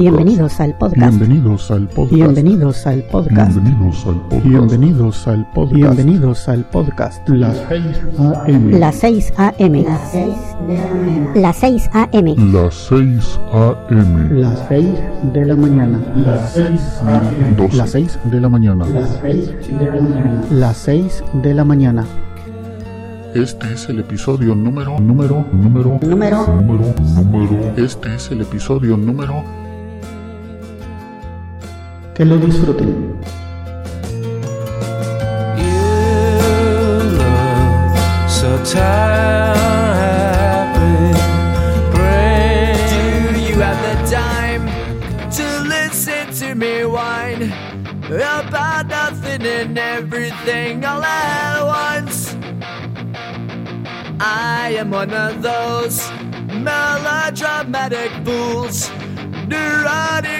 Bienvenidos al podcast. Bienvenidos al podcast. Bienvenidos al podcast. Bienvenidos al podcast. Bienvenidos al podcast. Bienvenidos al podcast. Las 6 AM. Las 6 AM. Las 6 AM. Las 6 AM. Las 6 de la mañana. Las 6 Doce. Las 6 de la mañana. Las 6 de la mañana. Las 6 de la mañana. Este es el episodio número, número, número, Número. número, número. Este es el episodio número. To listen to me whine about nothing and everything all at once? I am one of those melodramatic fools, neurotic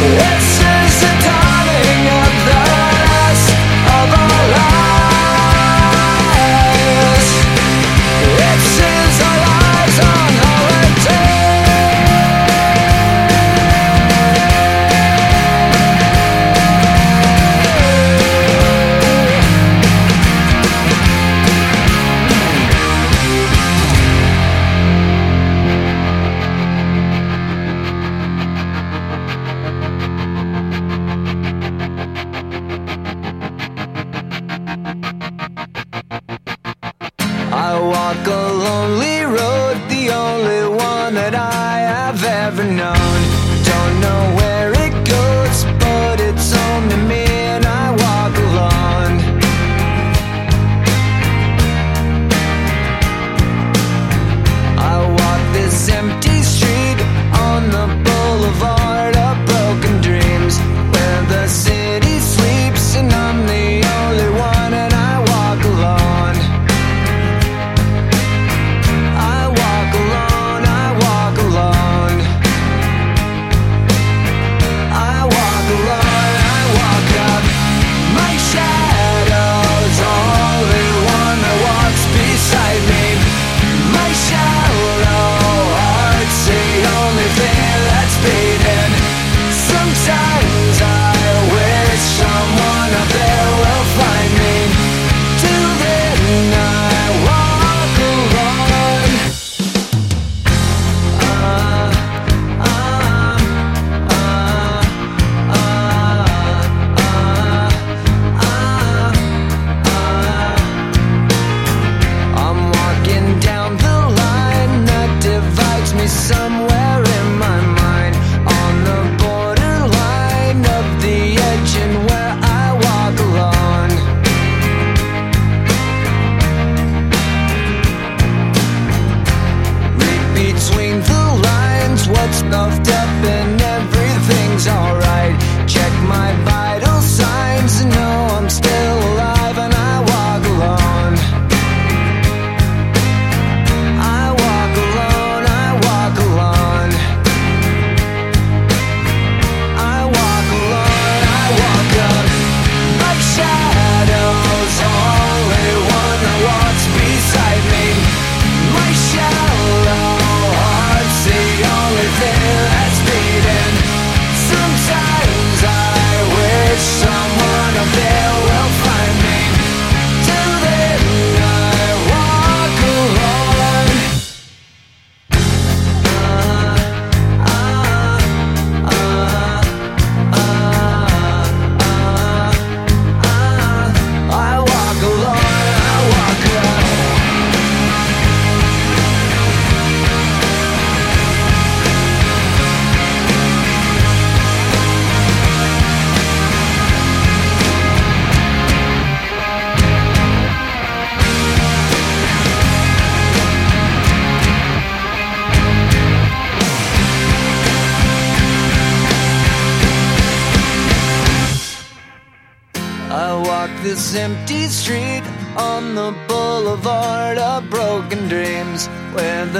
Yeah.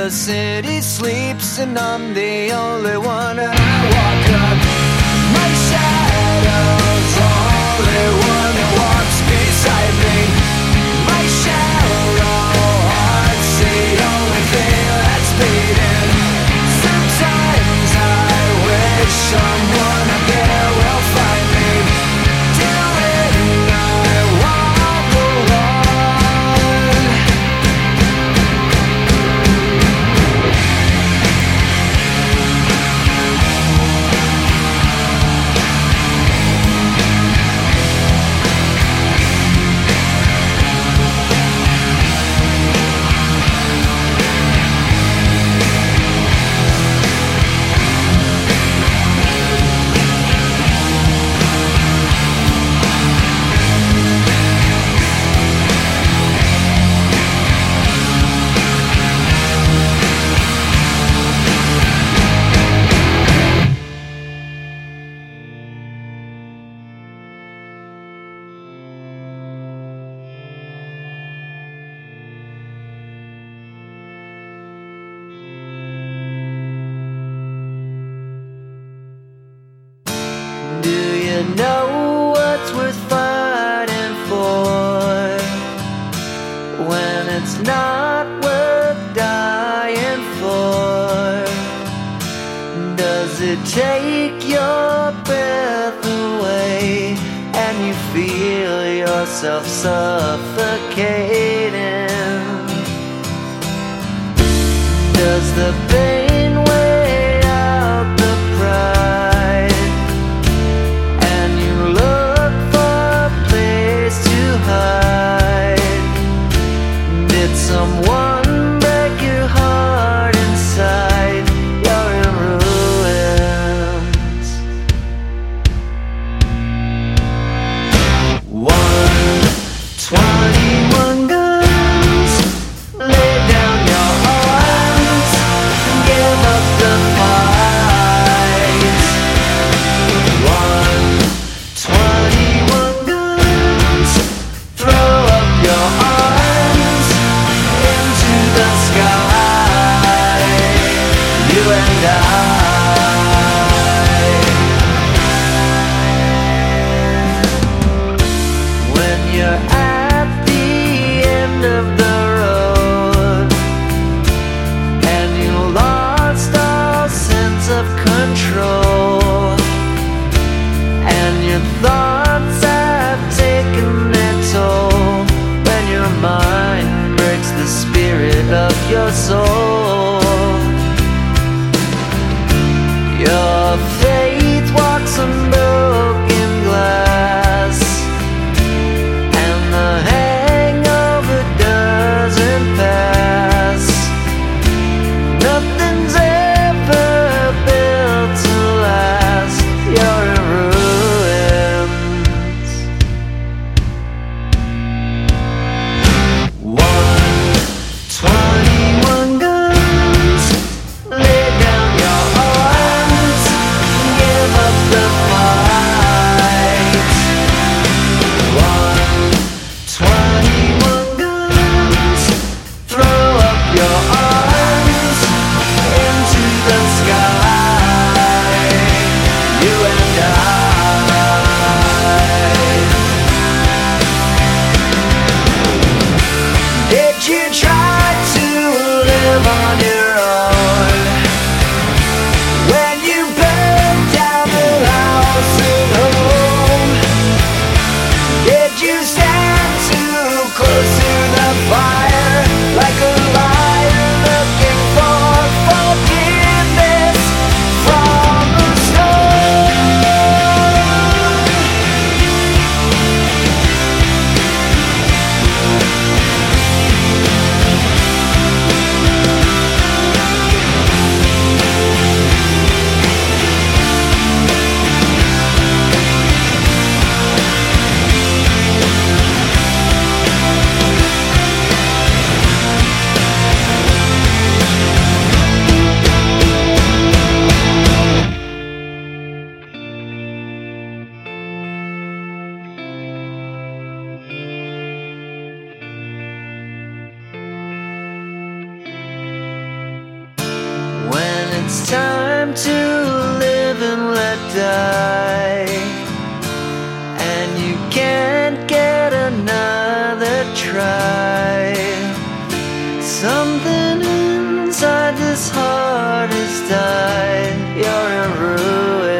the city sleeps and I'm the only one. know what's worth fighting for when it's not worth dying for. Does it take your breath away and you feel yourself suck? of Something inside this heart has died. You're in ruins.